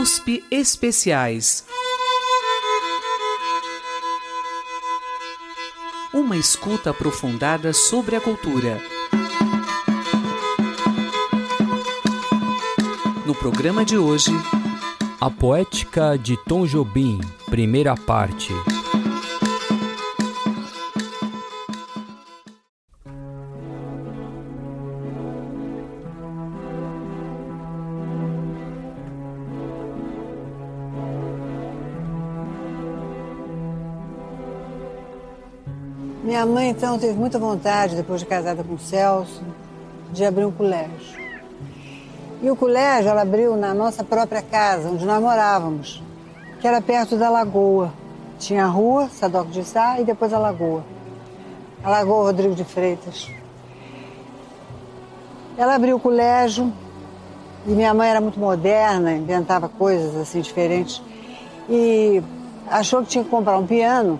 USP Especiais. Uma escuta aprofundada sobre a cultura. No programa de hoje, A Poética de Tom Jobim, primeira parte. Então, teve muita vontade, depois de casada com o Celso, de abrir um colégio. E o colégio ela abriu na nossa própria casa, onde nós morávamos, que era perto da lagoa. Tinha a rua, Sadoc de Sá, e depois a lagoa. A Lagoa Rodrigo de Freitas. Ela abriu o colégio, e minha mãe era muito moderna, inventava coisas assim diferentes. E achou que tinha que comprar um piano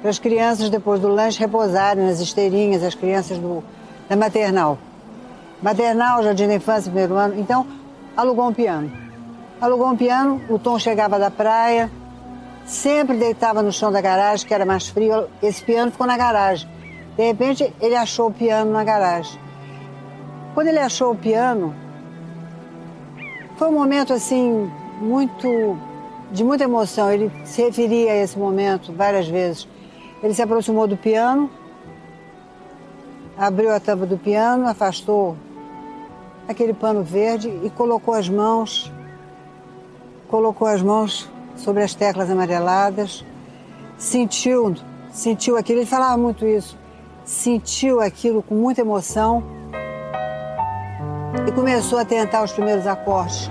para as crianças, depois do lanche, repousarem nas esteirinhas, as crianças do, da maternal. Maternal, jardim da infância, primeiro ano. Então, alugou um piano. Alugou um piano, o Tom chegava da praia, sempre deitava no chão da garagem, que era mais frio. Esse piano ficou na garagem. De repente, ele achou o piano na garagem. Quando ele achou o piano, foi um momento assim, muito. de muita emoção. Ele se referia a esse momento várias vezes. Ele se aproximou do piano, abriu a tampa do piano, afastou aquele pano verde e colocou as mãos, colocou as mãos sobre as teclas amareladas, sentiu, sentiu aquilo, ele falava muito isso, sentiu aquilo com muita emoção e começou a tentar os primeiros acordes.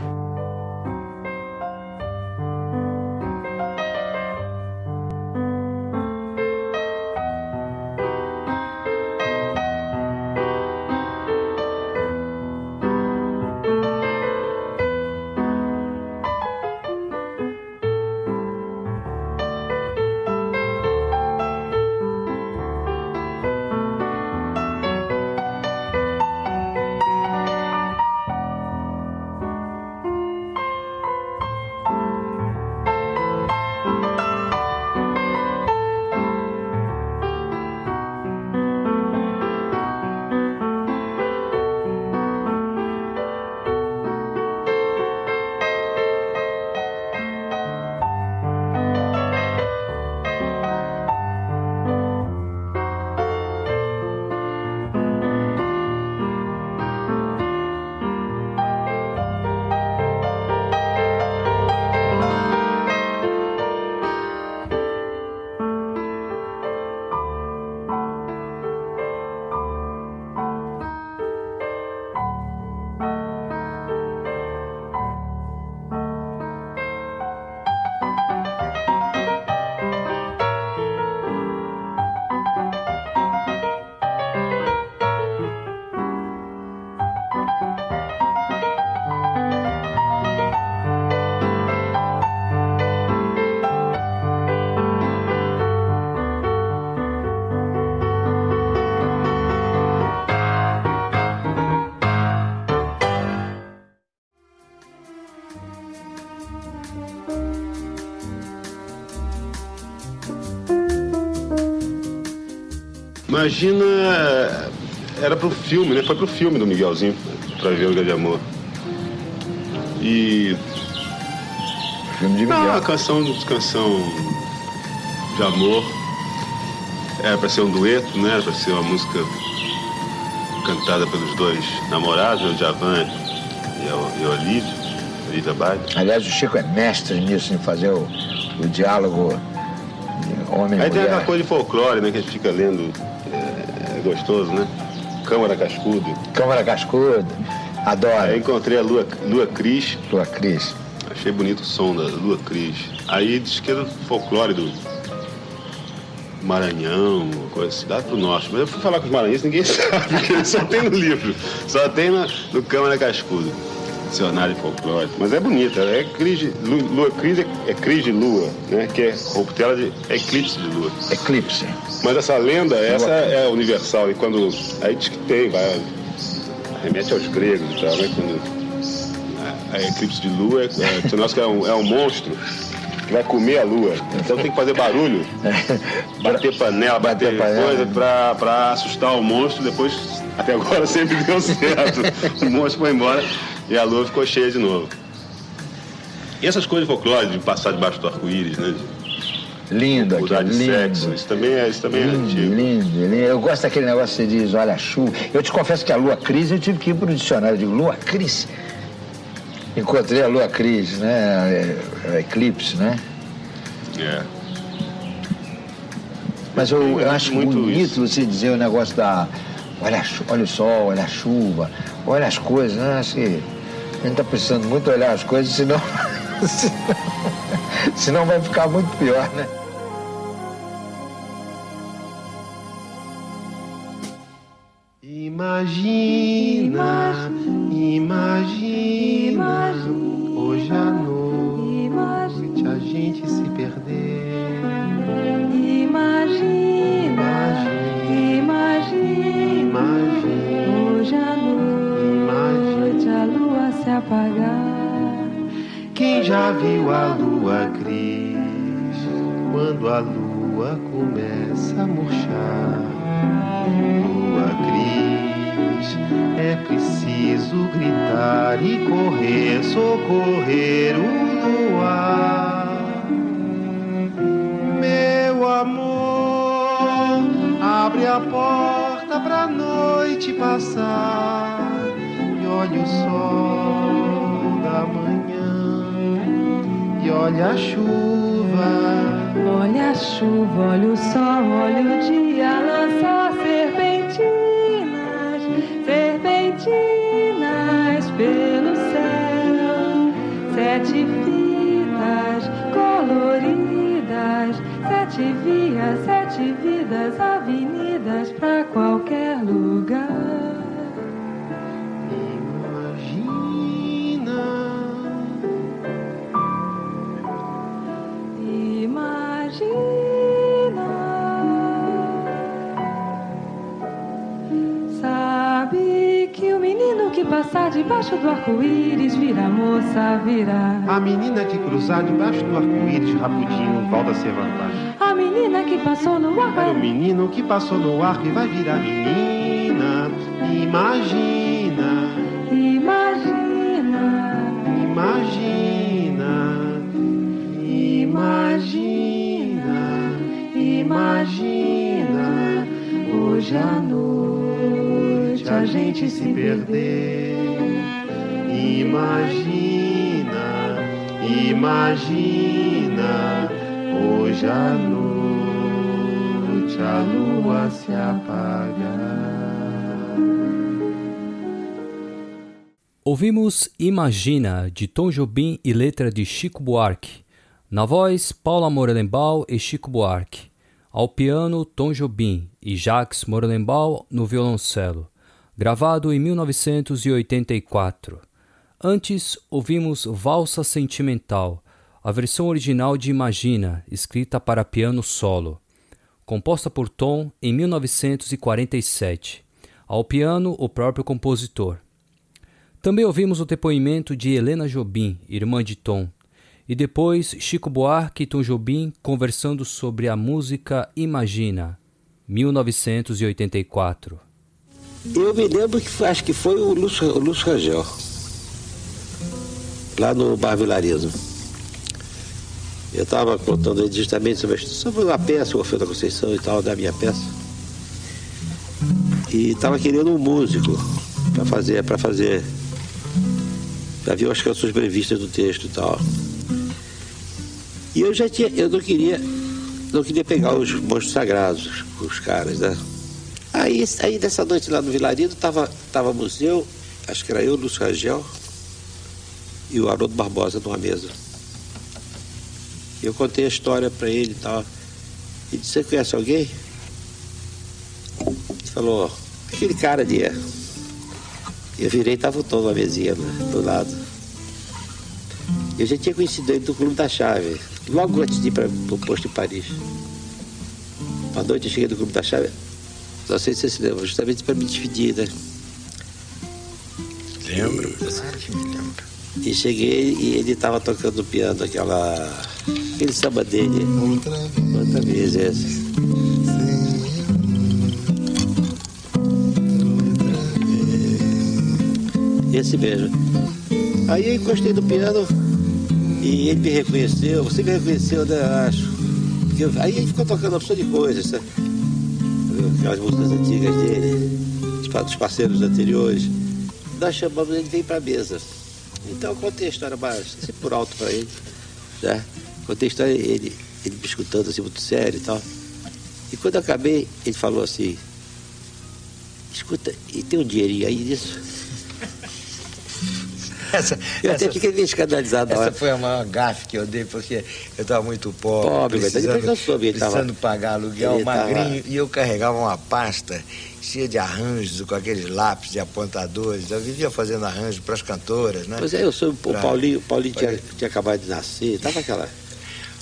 Imagina. Era pro filme, né? Foi pro filme do Miguelzinho, pra ver o Grande Amor. E. Filme de Não, Miguel. uma canção, canção de amor. Era pra ser um dueto, né? Era pra ser uma música cantada pelos dois namorados, o Javan e a, e a Olivia, Olivia Bade. Aliás, o Chico é mestre nisso, em fazer o, o diálogo de homem e Aí tem aquela coisa de folclore, né? Que a gente fica lendo. É, é gostoso, né? Câmara Cascudo. Câmara Cascudo, adoro. Aí encontrei a Lua, Lua Cris. Tua Cris. Achei bonito o som da Lua Cris. Aí diz que é do folclore do Maranhão, coisa assim, lá pro norte. Mas eu fui falar com os maranhenses, ninguém sabe, porque só tem no livro. Só tem na, no Câmara Cascudo. Dicionário folclore. Mas é bonita, é cris de, lu- Lua Cris é, é cris de lua, né? Que é corruptela de é eclipse de lua. Eclipse. Mas essa lenda, essa é universal. E quando. Aí diz que tem, vai. Remete aos gregos e tal, né? Quando é, eclipse de lua, é, nós que é um, é um monstro que vai comer a lua. Então tem que fazer barulho, bater panela, bater, bater panela. coisa pra, pra assustar o monstro. Depois, até agora, sempre deu certo. o monstro foi embora e a lua ficou cheia de novo. E essas coisas folclóricas de passar debaixo do arco-íris, né? Lindo, Mudar de lindo. sexo, isso também é, isso também lindo, é antigo. Lindo, lindo. Eu gosto daquele negócio que você diz, olha a chuva. Eu te confesso que a lua crise eu tive que ir para o dicionário. Eu digo, lua crise. Encontrei a lua crise, né? É, é eclipse, né? É. Mas eu, eu acho muito bonito isso. você dizer o negócio da. Olha, olha o sol, olha a chuva, olha as coisas, né? Acho que a gente está precisando muito olhar as coisas, senão. senão vai ficar muito pior, né? Imagina, imagina, hoje à noite a gente se perder. Imagina, imagina, hoje à noite se apagar. Quem já viu a lua cris quando a lua começa a murchar? Lua cris é preciso gritar e correr, socorrer o luar. Meu amor, abre a porta pra noite passar olha o sol da manhã e olha a chuva. Olha a chuva, olha o sol, olha o dia lançar serpentina serpentinas pelo céu, sete fitas coloridas, sete vias, sete vidas, avenidas para qualquer passar debaixo do arco-íris, vira moça, vira. A menina que cruzar debaixo do arco-íris, rapidinho, volta a se levantar. A menina que passou no arco. Olha o menino que passou no arco e vai virar menina. Imagina. Imagina. Imagina. Imagina. Imagina. Hoje à noite gente se perder. Imagina, imagina, hoje à noite a lua se apaga. Ouvimos Imagina, de Tom Jobim e letra de Chico Buarque. Na voz, Paula Morelenbaum e Chico Buarque. Ao piano, Tom Jobim e Jacques Morelenbaum no violoncelo. Gravado em 1984. Antes, ouvimos Valsa Sentimental, a versão original de Imagina, escrita para piano solo, composta por Tom em 1947. Ao piano, o próprio compositor. Também ouvimos o depoimento de Helena Jobim, irmã de Tom, e depois Chico Buarque e Tom Jobim conversando sobre a música Imagina, 1984. Eu me lembro que acho que foi o Lúcio, o Lúcio Rangel lá no Bar Vilarismo. Eu estava contando justamente sobre, sobre uma peça, o Orfeu da Conceição e tal, da minha peça. E estava querendo um músico para fazer, para fazer, ver as canções previstas do texto e tal. E eu já tinha, eu não queria, não queria pegar os monstros sagrados, os caras, né? Aí, aí dessa noite lá no Vilarismo, tava, tava museu, acho que era eu, Lúcio Rangel, e o Haroldo Barbosa numa mesa. Eu contei a história para ele e tal. E disse, você conhece alguém? Ele falou, aquele cara ali. É. Eu virei e estava o Tom na mesinha né, do lado. Eu já tinha conhecido ele do Clube da Chave, logo antes de ir para o posto de Paris. Uma noite eu cheguei do Clube da Chave, não sei se você se lembra, justamente para me despedir, né? Lembro, claro que me lembro. E cheguei e ele estava tocando piano, aquela. aquele samba dele. Outra vez. Outra vez, esse. Esse mesmo. Aí eu encostei no piano e ele me reconheceu. Você me reconheceu, né? Acho. Porque Aí ele ficou tocando uma opção de coisas, sabe? Aquelas músicas antigas dele, dos pa- dos parceiros anteriores. Nós chamamos ele veio para a mesa. Então eu contei a história mais assim, por alto para ele. Né? Contei a história, ele, ele me escutando assim muito sério e tal. E quando eu acabei, ele falou assim, escuta, e tem um dinheirinho aí nisso? Essa, Eu até essa- fiquei meio escandalizado Essa hora. foi a maior gafe que eu dei, porque eu estava muito pobre, Pobre, mas precisando, eu soube, ele tava- precisando pagar aluguel, ele tava- magrinho, e eu carregava uma pasta cheia de arranjos, com aqueles lápis e apontadores. Eu vivia fazendo arranjo para as cantoras, né? Pois é, eu sou o Pra- Paulinho, o Paulinho tinha, Olha. tinha acabado de nascer, tava aquela.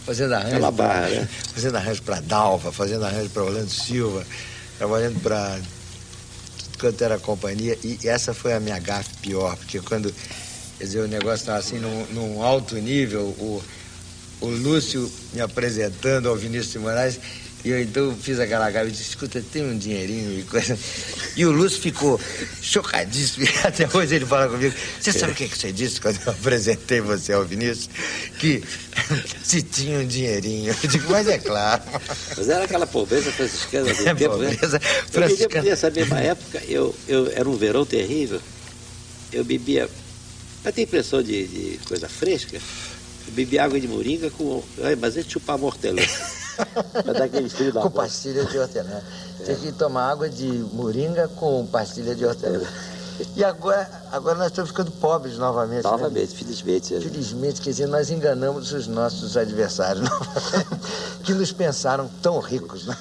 fazendo arranjo pra- barra, né? fazendo arranjo para Dalva, fazendo arranjo para Orlando Silva, trabalhando para tudo quanto era companhia e essa foi a minha gafe pior, porque quando quer dizer, o negócio estava assim num, num alto nível, o, o Lúcio me apresentando ao Vinícius de Moraes e eu então fiz aquela gafe e disse, escuta, tem um dinheirinho e coisa. E o Lúcio ficou chocadíssimo. E até hoje ele fala comigo. Você sabe o que, que você disse quando eu apresentei você ao Vinícius? Que se tinha um dinheirinho. Eu digo, mas é claro. Mas era aquela pobreza franciscana do É, tempo, né? pobreza Eu me lembro franciscana. que nessa mesma época, eu, eu, era um verão terrível, eu bebia, mas tem impressão de, de coisa fresca, eu bebia água de moringa com, ai, mas é chupar mortelã. Com pastilha de hortelã. Tinha que tomar água de moringa com pastilha de hortelã. E agora, agora nós estamos ficando pobres novamente. né? Novamente, felizmente. é. Felizmente, quer dizer, nós enganamos os nossos adversários, novamente, que nos pensaram tão ricos. Né?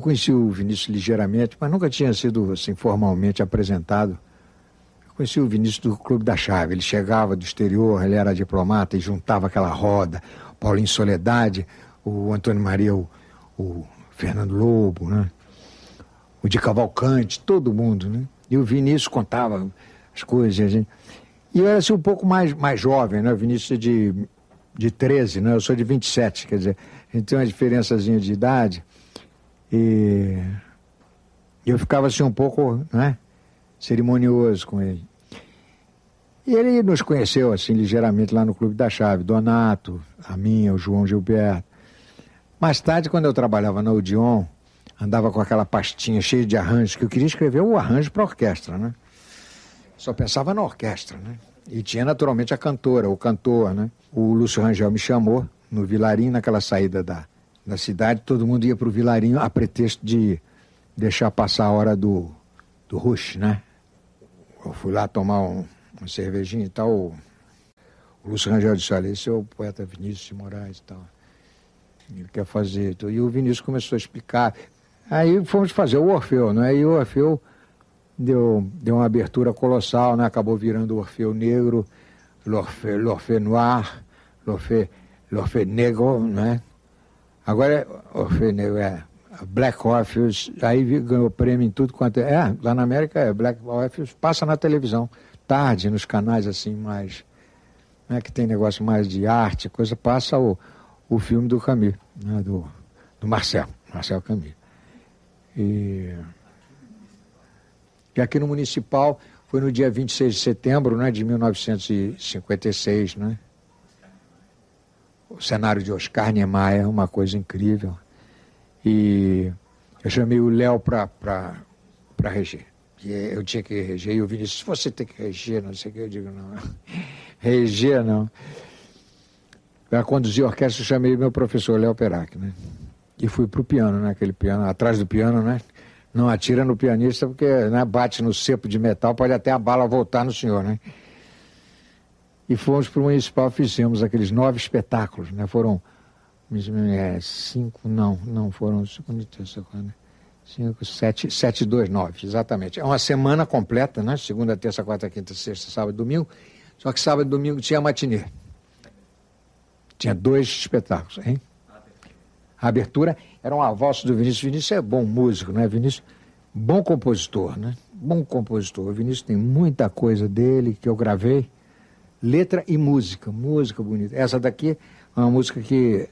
Conheci o Vinícius ligeiramente, mas nunca tinha sido assim, formalmente apresentado. Eu conheci o Vinícius do Clube da Chave. Ele chegava do exterior, ele era diplomata e juntava aquela roda. Paulinho Soledade, o Antônio Maria, o, o Fernando Lobo, né? o de Cavalcante, todo mundo. Né? E o Vinícius contava as coisas. Gente... e eu era assim, um pouco mais, mais jovem, né? o Vinícius é de, de 13, né? eu sou de 27, quer dizer, a gente tem uma diferençazinha de idade. E eu ficava assim um pouco né, cerimonioso com ele. E ele nos conheceu assim ligeiramente lá no Clube da Chave, Donato, a minha, o João Gilberto. Mais tarde, quando eu trabalhava na Odeon, andava com aquela pastinha cheia de arranjos, que eu queria escrever o arranjo para orquestra, né? Só pensava na orquestra, né? E tinha naturalmente a cantora, o cantor, né? O Lúcio Rangel me chamou no Vilarim, naquela saída da, na cidade, todo mundo ia para o Vilarinho a pretexto de deixar passar a hora do, do rush, né? Eu fui lá tomar um, uma cervejinha e tal. O, Lúcio Rangel disse, olha, esse é o poeta Vinícius de Moraes e tal. Ele quer fazer. E o Vinícius começou a explicar. Aí fomos fazer o Orfeu, né? E o Orfeu deu, deu uma abertura colossal, né? Acabou virando o Orfeu Negro, l'Orfeu, Noir, l'Orfeu Negro, né? Agora, Orfeu é Black Orpheus, aí ganhou prêmio em tudo quanto é. É, lá na América é Black Orpheus, passa na televisão, tarde, nos canais assim mais. Né, que tem negócio mais de arte, coisa, passa o, o filme do Camus, né, do, do Marcel, Marcel Camus. E, e aqui no Municipal foi no dia 26 de setembro né, de 1956, né? O cenário de Oscar Niemeyer, é uma coisa incrível. E eu chamei o Léo para reger. E eu tinha que reger. E o Vinícius, se você tem que reger, não sei o que, eu digo, não. reger, não. Para conduzir a orquestra, eu chamei meu professor Léo Perac, né? E fui para o piano, né? Aquele piano, atrás do piano, né? Não atira no pianista, porque né, bate no cepo de metal, pode até a bala voltar no senhor, né? E fomos para o municipal, fizemos aqueles nove espetáculos, né? Foram é, cinco, não, não, foram terça, quarta, cinco, sete, sete, dois, nove, exatamente. É uma semana completa, né? Segunda, terça, quarta, quinta, sexta, sábado, domingo. Só que sábado e domingo tinha matinê. Tinha dois espetáculos, hein? A abertura era uma voz do Vinícius. Vinícius é bom músico, né? Vinícius, bom compositor, né? Bom compositor. O Vinícius tem muita coisa dele que eu gravei letra e música, música bonita. Essa daqui é uma música que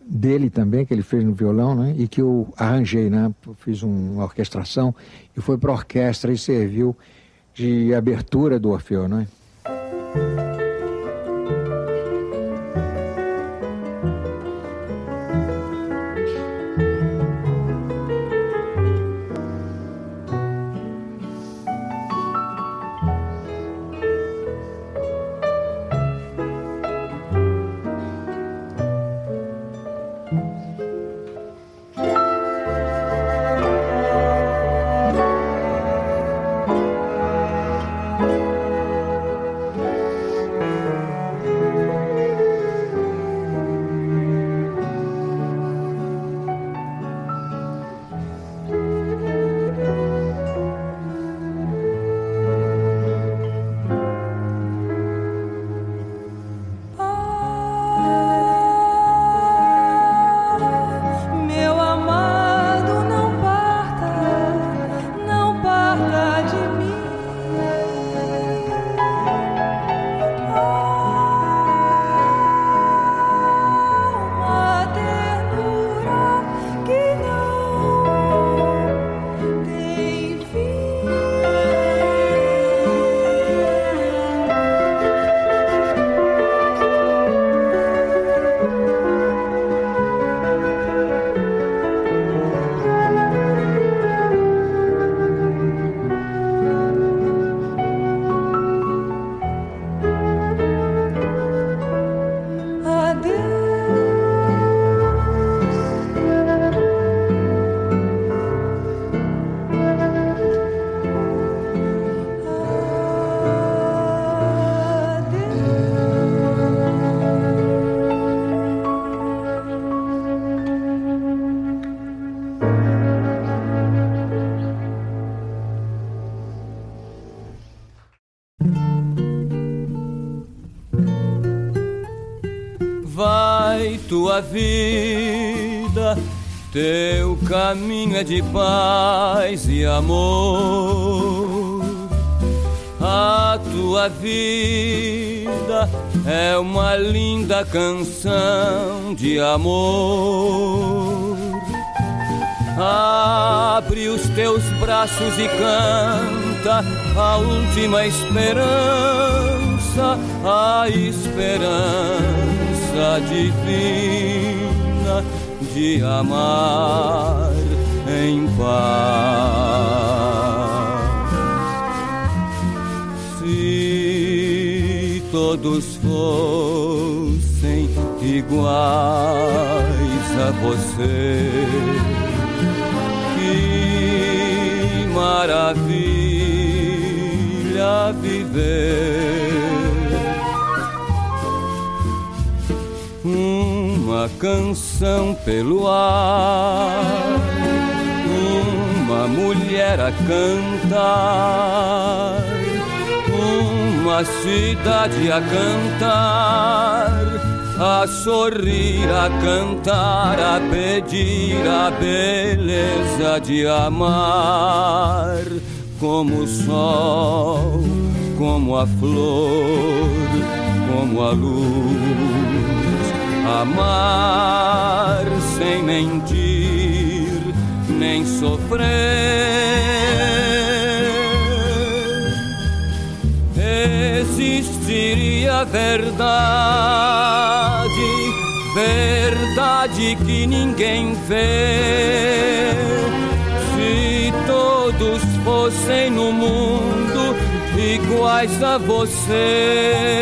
dele também, que ele fez no violão, né? E que eu arranjei, né? Fiz uma orquestração e foi para orquestra e serviu de abertura do Orfeu, né? Tua vida, teu caminho é de paz e amor. A tua vida é uma linda canção de amor. Abre os teus braços e canta a última esperança, a esperança graça divina de amar em paz. Se todos fossem iguais a você, que maravilha viver uma canção pelo ar, uma mulher a cantar, uma cidade a cantar, a sorrir, a cantar, a pedir a beleza de amar, como o sol, como a flor, como a luz amar sem mentir nem sofrer. Existiria verdade, verdade que ninguém vê. Se todos fossem no mundo iguais a você.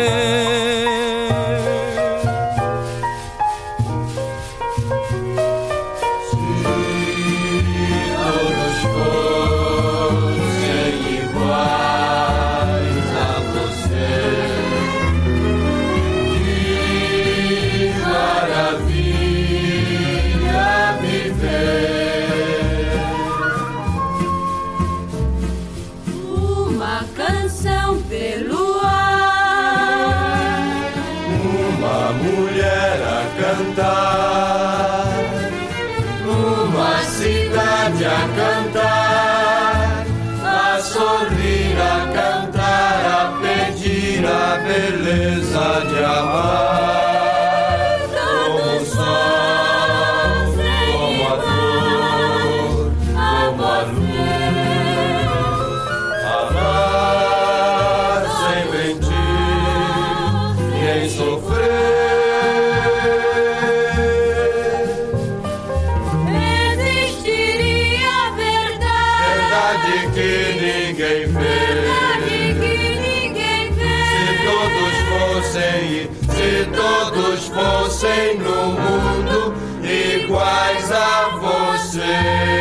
No mundo iguais a você.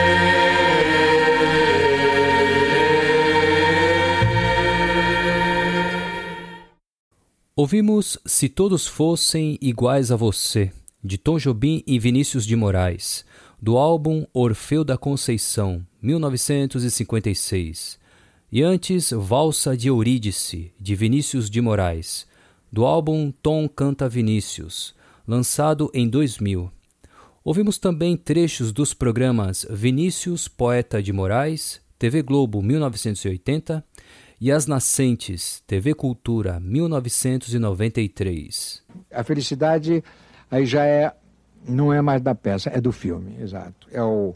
Ouvimos Se Todos Fossem Iguais a Você, de Tom Jobim e Vinícius de Moraes, do álbum Orfeu da Conceição, 1956. E antes, Valsa de Eurídice, de Vinícius de Moraes, do álbum Tom Canta Vinícius, lançado em 2000. Ouvimos também trechos dos programas Vinícius Poeta de Moraes, TV Globo 1980 e As Nascentes, TV Cultura, 1993. A felicidade aí já é não é mais da peça, é do filme, exato. É o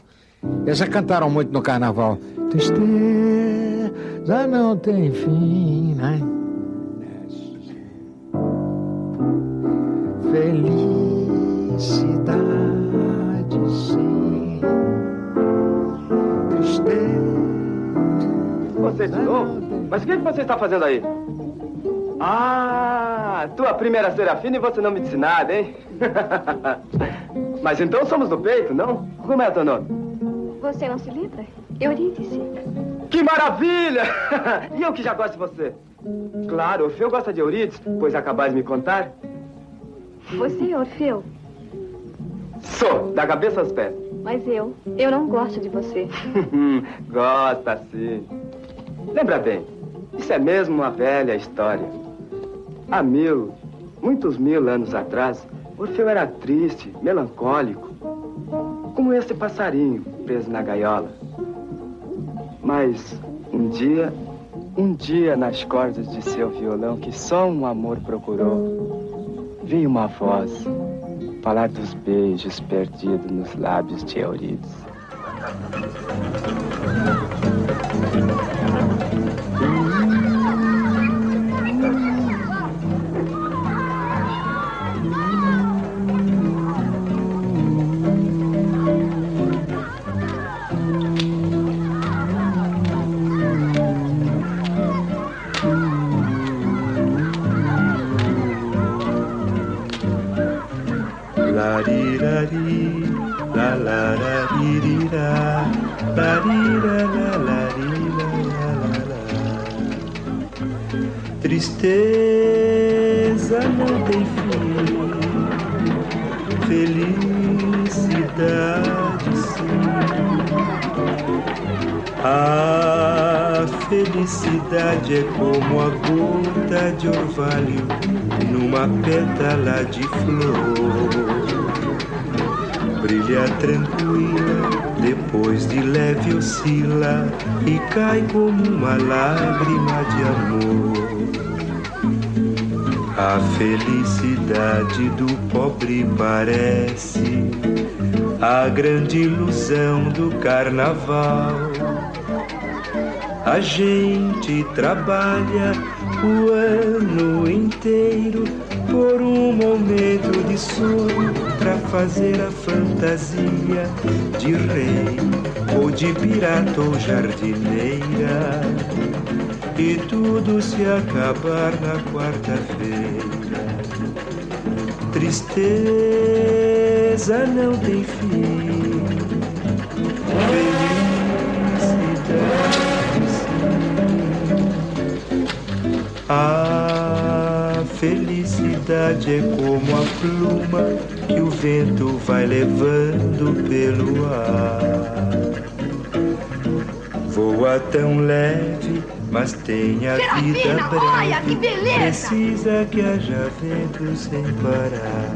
cantaram muito no carnaval. Tristeza não tem fim, né? Felicidade sim. Tristeza. Você de novo? Mas o que, é que você está fazendo aí? Ah, tua primeira serafina e você não me disse nada, hein? Mas então somos do peito, não? Como é teu nome? Você não se lembra? Eurídice. Que maravilha! e eu que já gosto de você. Claro, Orfeu gosta de Eurídice, pois acabais de me contar. Você é Orfeu? Sou, da cabeça aos pés. Mas eu, eu não gosto de você. Gosta sim. Lembra bem, isso é mesmo uma velha história. Há mil, muitos mil anos atrás, Orfeu era triste, melancólico, como esse passarinho preso na gaiola. Mas um dia, um dia nas cordas de seu violão que só um amor procurou, veio uma voz falar dos beijos perdidos nos lábios de Eurídice. Felicidade é como a gota de orvalho numa pétala de flor brilha tranquila, depois de leve oscila e cai como uma lágrima de amor. A felicidade do pobre parece a grande ilusão do carnaval. A gente trabalha o ano inteiro por um momento de sono para fazer a fantasia de rei ou de pirata ou jardineira e tudo se acabar na quarta-feira. Tristeza não tem fim. A felicidade é como a pluma que o vento vai levando pelo ar. Voa tão leve mas tem a vida breve. Olha, que beleza! Precisa que haja vento sem parar.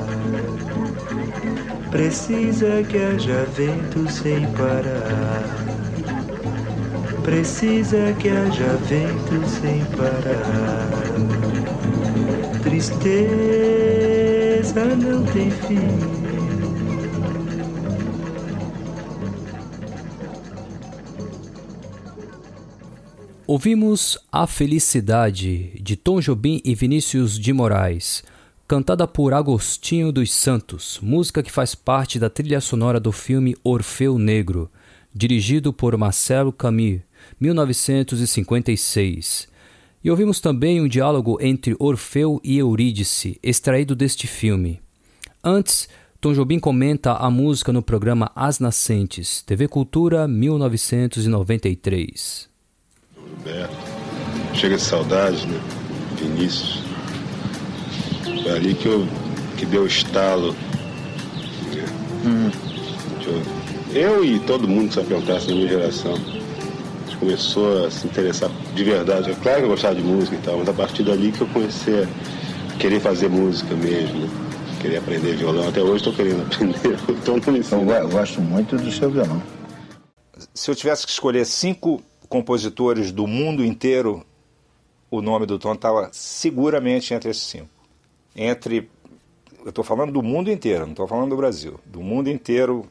Precisa que haja vento sem parar. Precisa que haja vento sem parar. Tristeza não tem fim. Ouvimos A Felicidade, de Tom Jobim e Vinícius de Moraes, cantada por Agostinho dos Santos, música que faz parte da trilha sonora do filme Orfeu Negro, dirigido por Marcelo Camus, 1956. E ouvimos também um diálogo entre Orfeu e Eurídice, extraído deste filme. Antes, Tom Jobim comenta a música no programa As Nascentes, TV Cultura 1993. Roberto, chega de saudade, né? Vinícius. Foi ali que, eu, que deu o estalo. Hum. Eu, eu, e todo mundo, se eu perguntasse na minha geração, começou a se interessar de verdade. É claro que eu gostava de música e tal, mas a partir dali que eu comecei a querer fazer música mesmo. Né? queria aprender violão. Até hoje estou querendo aprender. Estou no ensino. Eu gosto muito do seu violão. Se eu tivesse que escolher cinco compositores do mundo inteiro, o nome do Tom estava seguramente entre esses cinco. Entre. Eu estou falando do mundo inteiro, não estou falando do Brasil. Do mundo inteiro,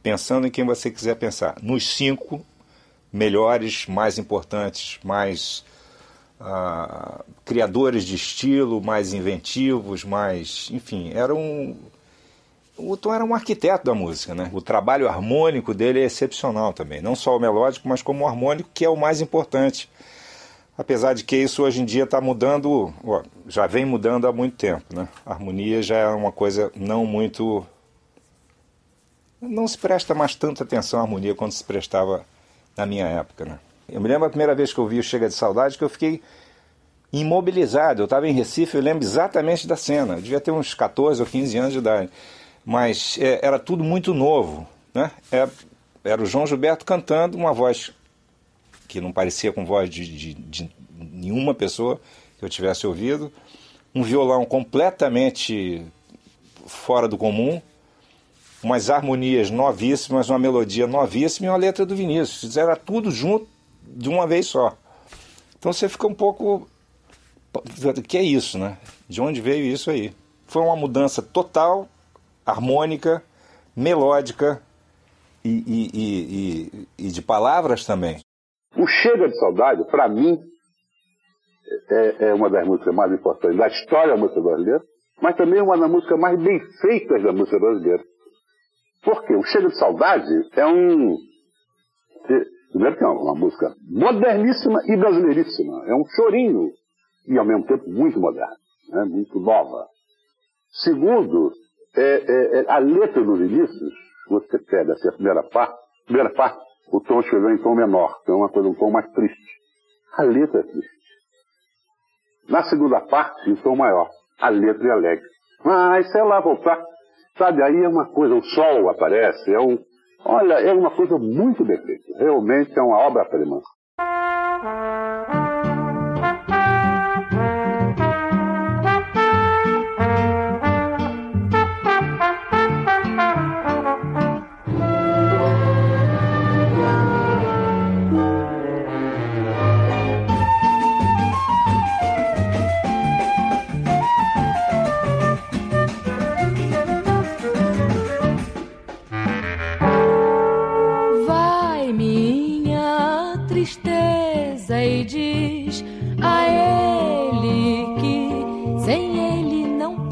pensando em quem você quiser pensar. Nos cinco melhores, mais importantes, mais uh, criadores de estilo, mais inventivos, mais. Enfim, era um. O Tom era um arquiteto da música, né? O trabalho harmônico dele é excepcional também. Não só o melódico, mas como o harmônico, que é o mais importante. Apesar de que isso hoje em dia está mudando, ó, já vem mudando há muito tempo, né? A harmonia já é uma coisa não muito. Não se presta mais tanta atenção à harmonia quanto se prestava na minha época, né? Eu me lembro a primeira vez que eu vi o Chega de Saudade que eu fiquei imobilizado. Eu estava em Recife, eu lembro exatamente da cena. Eu devia ter uns 14 ou 15 anos de idade. Mas é, era tudo muito novo. Né? É, era o João Gilberto cantando uma voz que não parecia com voz de, de, de nenhuma pessoa que eu tivesse ouvido. Um violão completamente fora do comum. Umas harmonias novíssimas, uma melodia novíssima e uma letra do Vinícius. Era tudo junto de uma vez só. Então você fica um pouco. O que é isso, né? De onde veio isso aí? Foi uma mudança total, harmônica, melódica e, e, e, e de palavras também. O Chega de Saudade, para mim, é, é, uma das músicas mais importantes da história da música brasileira, mas também uma das músicas mais bem feitas da música brasileira. Por quê? O Chega de Saudade é um. Primeiro que é uma música moderníssima e brasileiríssima. É um chorinho e ao mesmo tempo muito moderno, né? muito nova. Segundo, é, é, é a letra do Vinícius, você pega assim, a primeira parte, primeira parte, o tom escreveu em tom menor, que é uma coisa, um tom mais triste. A letra é triste. Na segunda parte, em tom maior, a letra é alegre. Mas, sei lá, voltar, sabe, aí é uma coisa, o sol aparece, é um, Olha, é uma coisa muito bem feita. Realmente é uma obra-prima.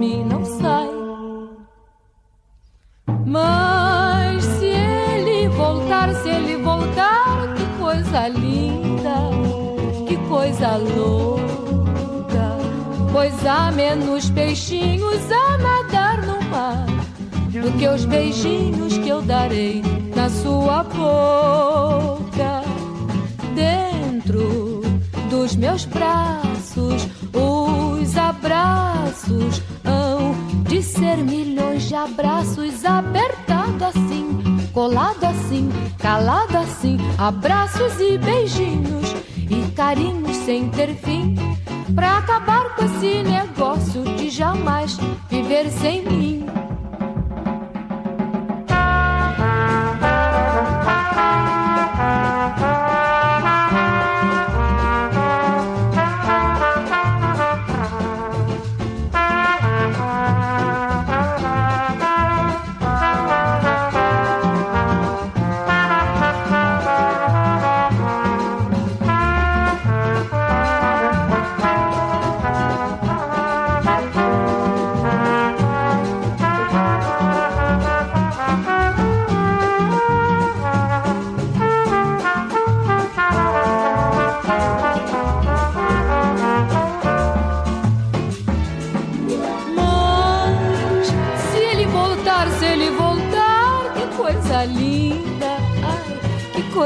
mim, não sai. Mas se ele voltar, se ele voltar, que coisa linda, que coisa louca. Pois há menos peixinhos a nadar no mar do que os beijinhos que eu darei na sua boca. Dentro dos meus braços, os abraços hão de ser milhões de abraços apertado assim, colado assim, calado assim, abraços e beijinhos e carinhos sem ter fim. Pra acabar com esse negócio de jamais viver sem mim.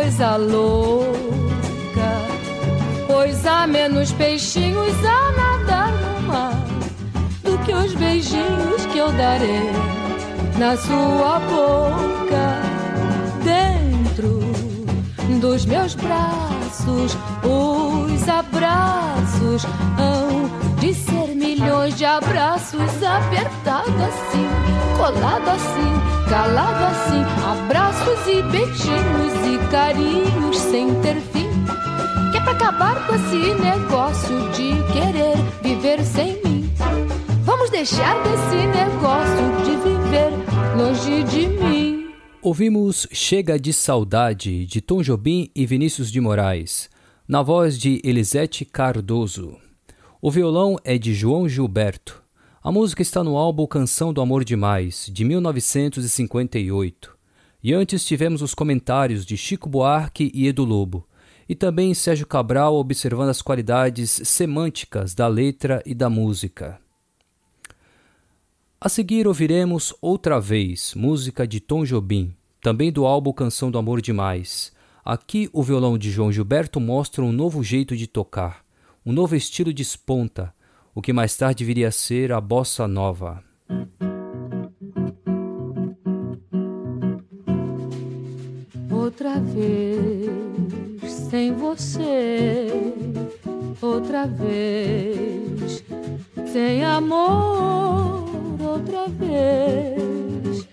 Coisa louca. Pois há menos peixinhos a nadar no mar do que os beijinhos que eu darei na sua boca. Dentro dos meus braços, os abraços hão de ser milhões de abraços apertado assim, colado assim, calado assim, abraços e beijinhos e carinhos sem ter fim. Que é pra acabar com esse negócio de querer viver sem mim. Vamos deixar desse negócio de viver longe de mim. Ouvimos Chega de Saudade, de Tom Jobim e Vinícius de Moraes, na voz de Elisete Cardoso. O violão é de João Gilberto. A música está no álbum Canção do Amor Demais, de 1958. E antes tivemos os comentários de Chico Buarque e Edu Lobo, e também Sérgio Cabral observando as qualidades semânticas da letra e da música. A seguir ouviremos outra vez música de Tom Jobim, também do álbum Canção do Amor Demais. Aqui o violão de João Gilberto mostra um novo jeito de tocar, um novo estilo de esponta, o que mais tarde viria a ser a bossa nova. Outra vez sem você, outra vez sem amor outra vez.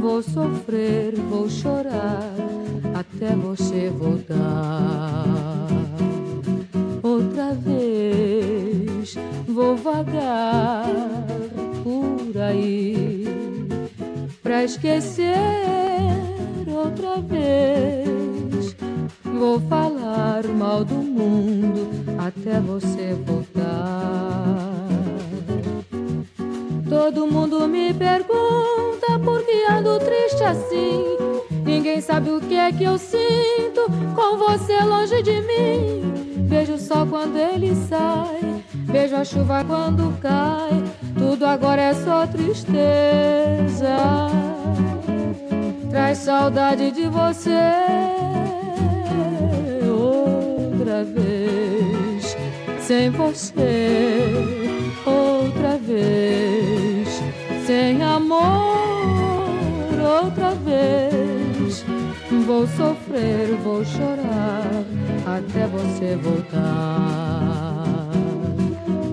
Vou sofrer, vou chorar até você voltar. Vez vou vagar por aí pra esquecer outra vez. Vou falar mal do mundo até você voltar. Todo mundo me pergunta por que ando triste assim. Ninguém sabe o que é que eu sinto com você longe de mim. Vejo o sol quando ele sai, vejo a chuva quando cai. Tudo agora é só tristeza. Traz saudade de você outra vez. Sem você, outra vez. Sem amor, outra vez. Vou sofrer, vou chorar até você voltar.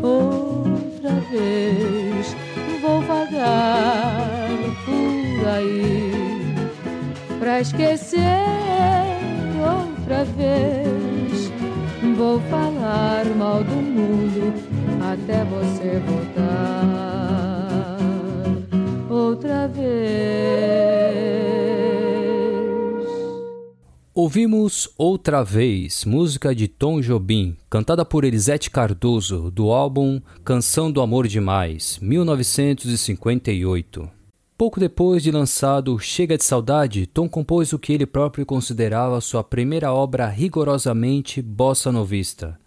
Outra vez, vou vagar por aí pra esquecer outra vez. Vou falar mal do mundo até você voltar outra vez. Ouvimos Outra Vez, música de Tom Jobim, cantada por Elisete Cardoso, do álbum Canção do Amor Demais, 1958. Pouco depois de lançado Chega de Saudade, Tom compôs o que ele próprio considerava sua primeira obra rigorosamente bossa novista.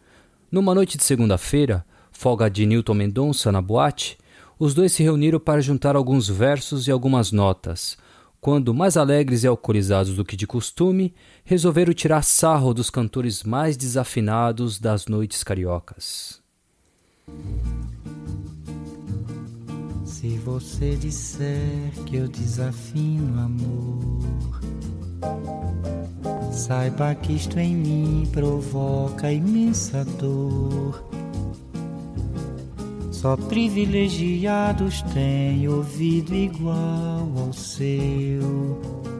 Numa noite de segunda-feira, folga de Newton Mendonça na boate, os dois se reuniram para juntar alguns versos e algumas notas. Quando, mais alegres e alcoolizados do que de costume, resolveram tirar sarro dos cantores mais desafinados das noites cariocas. Se você disser que eu desafino amor, saiba que isto em mim provoca imensa dor. Só privilegiados têm ouvido igual ao seu.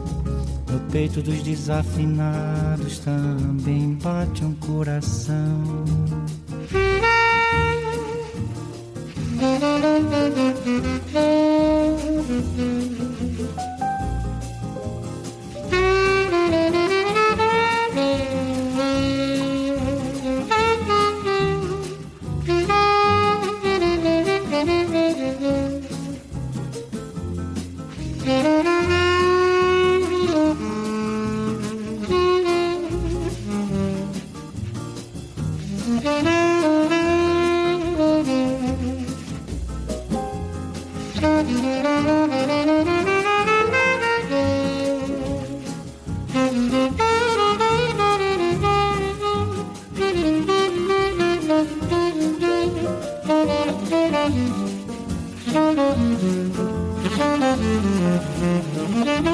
Peito dos desafinados também bate um coração. Mm-hmm.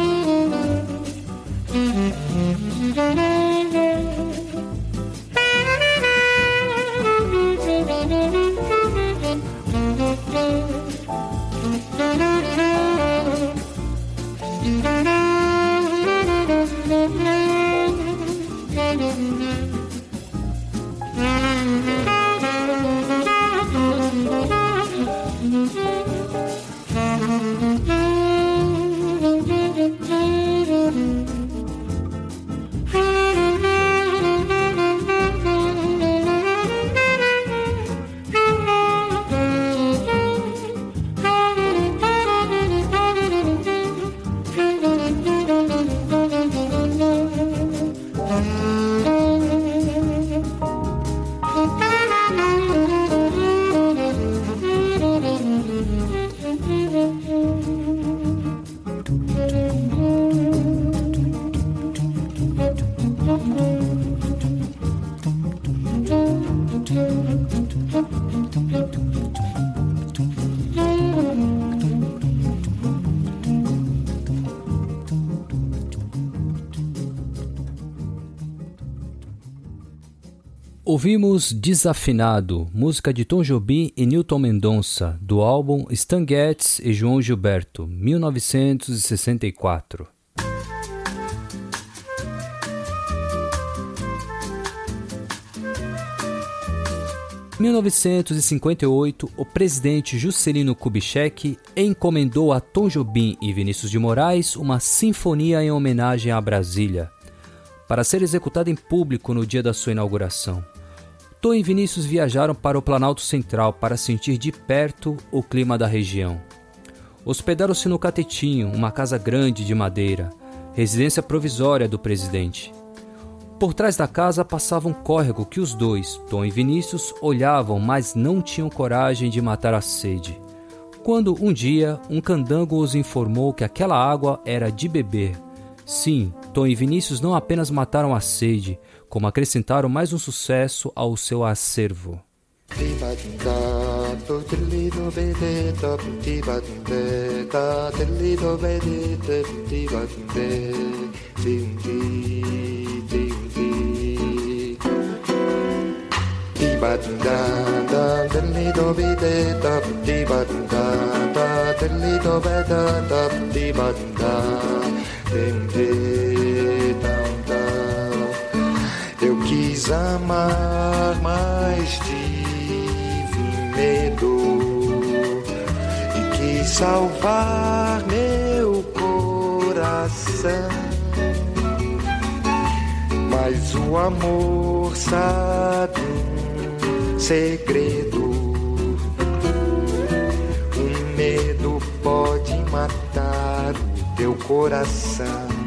Ouvimos Desafinado, música de Tom Jobim e Newton Mendonça, do álbum Stan Getz e João Gilberto, 1964. Em 1958, o presidente Juscelino Kubitschek encomendou a Tom Jobim e Vinícius de Moraes uma sinfonia em homenagem a Brasília, para ser executada em público no dia da sua inauguração. Tom e Vinícius viajaram para o Planalto Central para sentir de perto o clima da região. Hospedaram-se no Catetinho, uma casa grande de madeira, residência provisória do presidente. Por trás da casa passava um córrego que os dois, Tom e Vinícius, olhavam, mas não tinham coragem de matar a sede. Quando um dia um candango os informou que aquela água era de beber. Sim, Tom e Vinícius não apenas mataram a sede, como acrescentaram mais um sucesso ao seu acervo. Amar, mas tive medo e quis salvar meu coração. Mas o amor sabe um segredo. Um medo pode matar o teu coração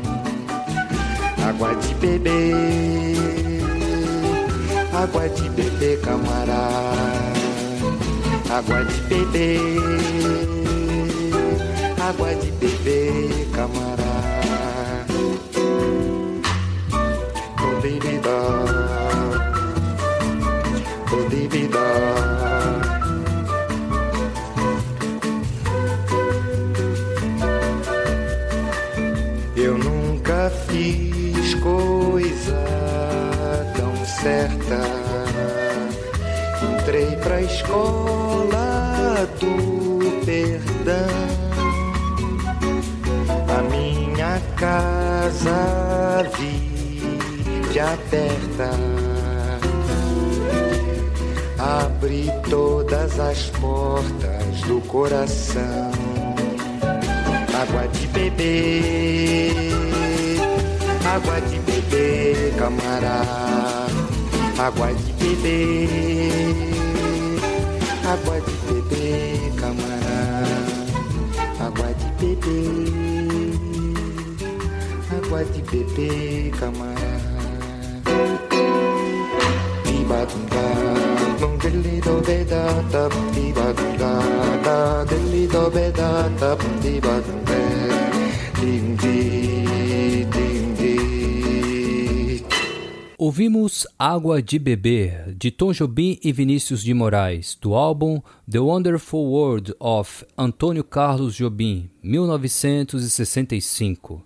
água de beber, água de beber, camarada. Água de beber, água de beber, camarada. Oh, baby, da. Oh, baby, da. Eu nunca fiz coisa tão certa. Escola do perdão. A minha casa vive aberta. Abre todas as portas do coração água de beber, água de beber, camarada, água de beber, água de beber, camarada, água de beber, água de beber, camarada. Dum dilly do be da da di ba dum da da dilly do be da da di ba dum Ouvimos Água de Beber, de Tom Jobim e Vinícius de Moraes, do álbum The Wonderful World of Antônio Carlos Jobim, 1965.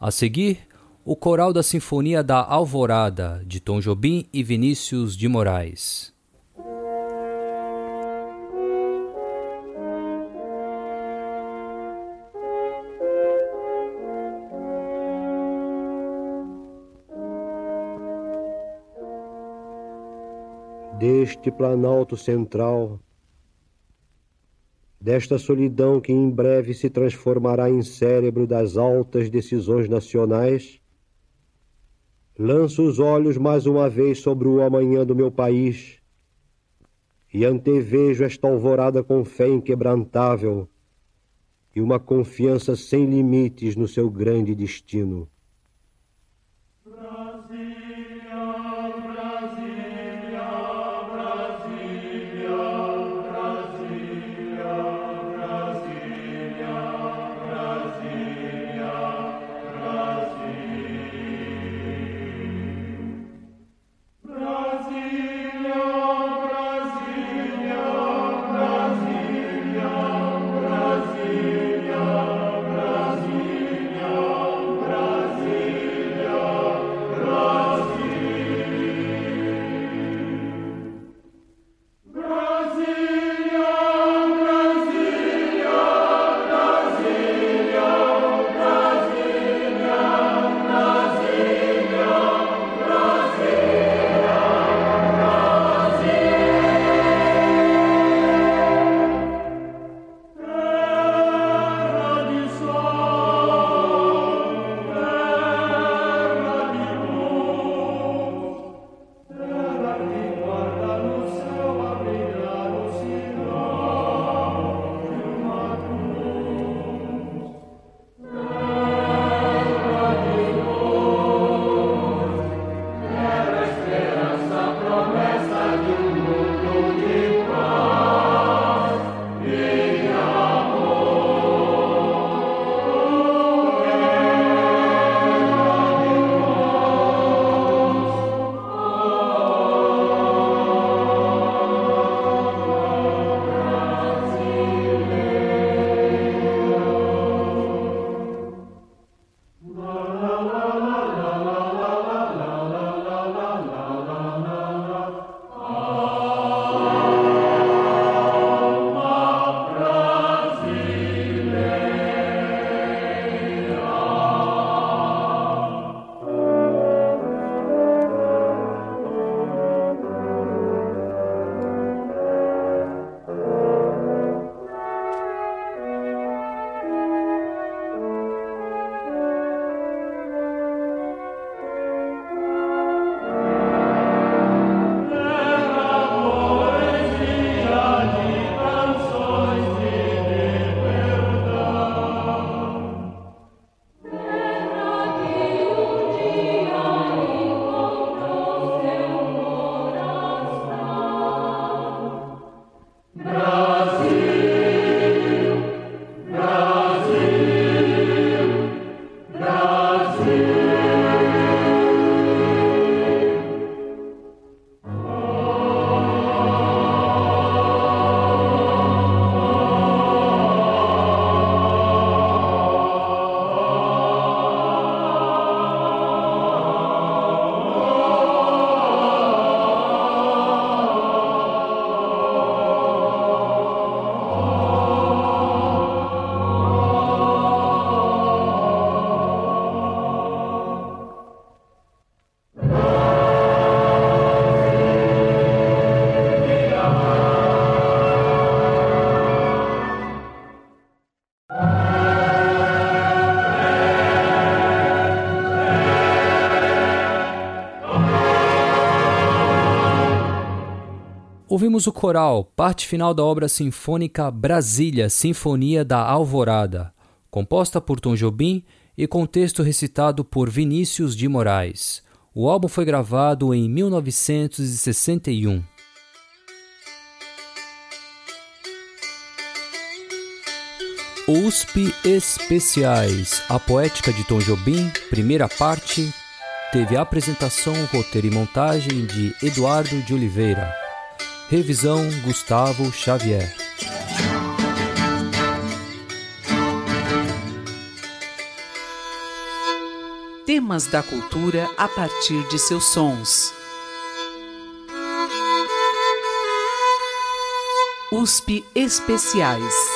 A seguir, o Coral da Sinfonia da Alvorada, de Tom Jobim e Vinícius de Moraes. Deste planalto central, desta solidão que em breve se transformará em cérebro das altas decisões nacionais, lanço os olhos mais uma vez sobre o amanhã do meu país e antevejo esta alvorada com fé inquebrantável e uma confiança sem limites no seu grande destino. Ouvimos o coral, parte final da obra sinfônica Brasília, Sinfonia da Alvorada, composta por Tom Jobim e com texto recitado por Vinícius de Moraes. O álbum foi gravado em 1961. USP Especiais, a poética de Tom Jobim, primeira parte, teve apresentação, roteiro e montagem de Eduardo de Oliveira. Revisão Gustavo Xavier. Temas da cultura a partir de seus sons. USP Especiais.